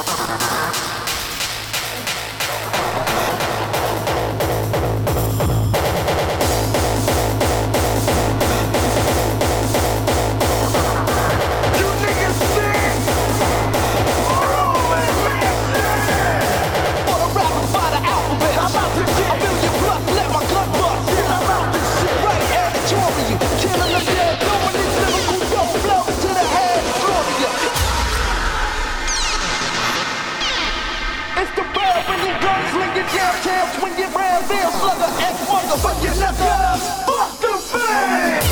なるほど。It's the bell when you gunsling your jam jam, when you round, there, slugger, and motherfucking niggas. Fuck the fans.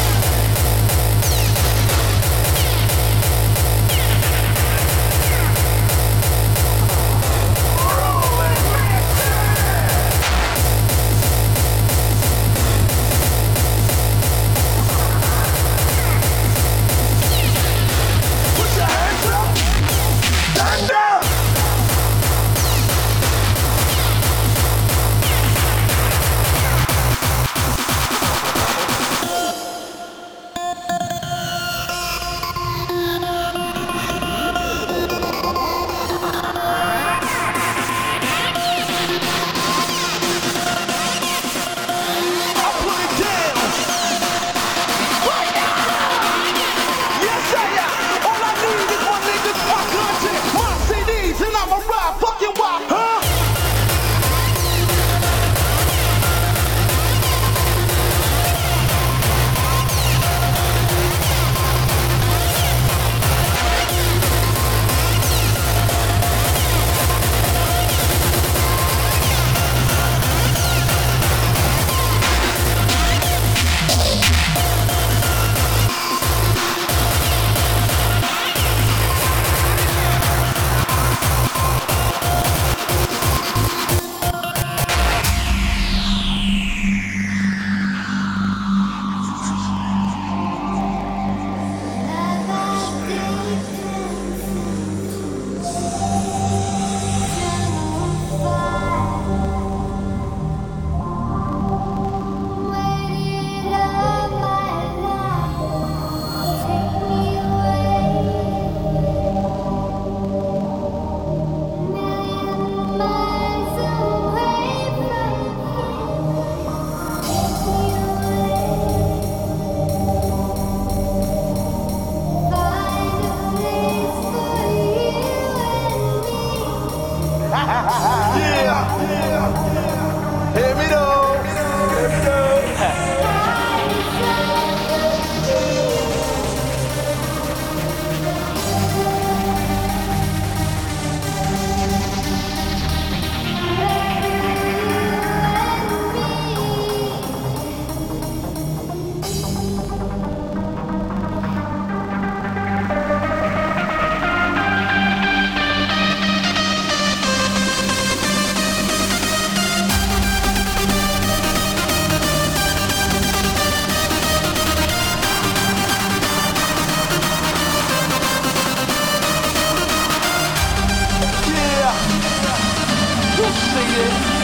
you.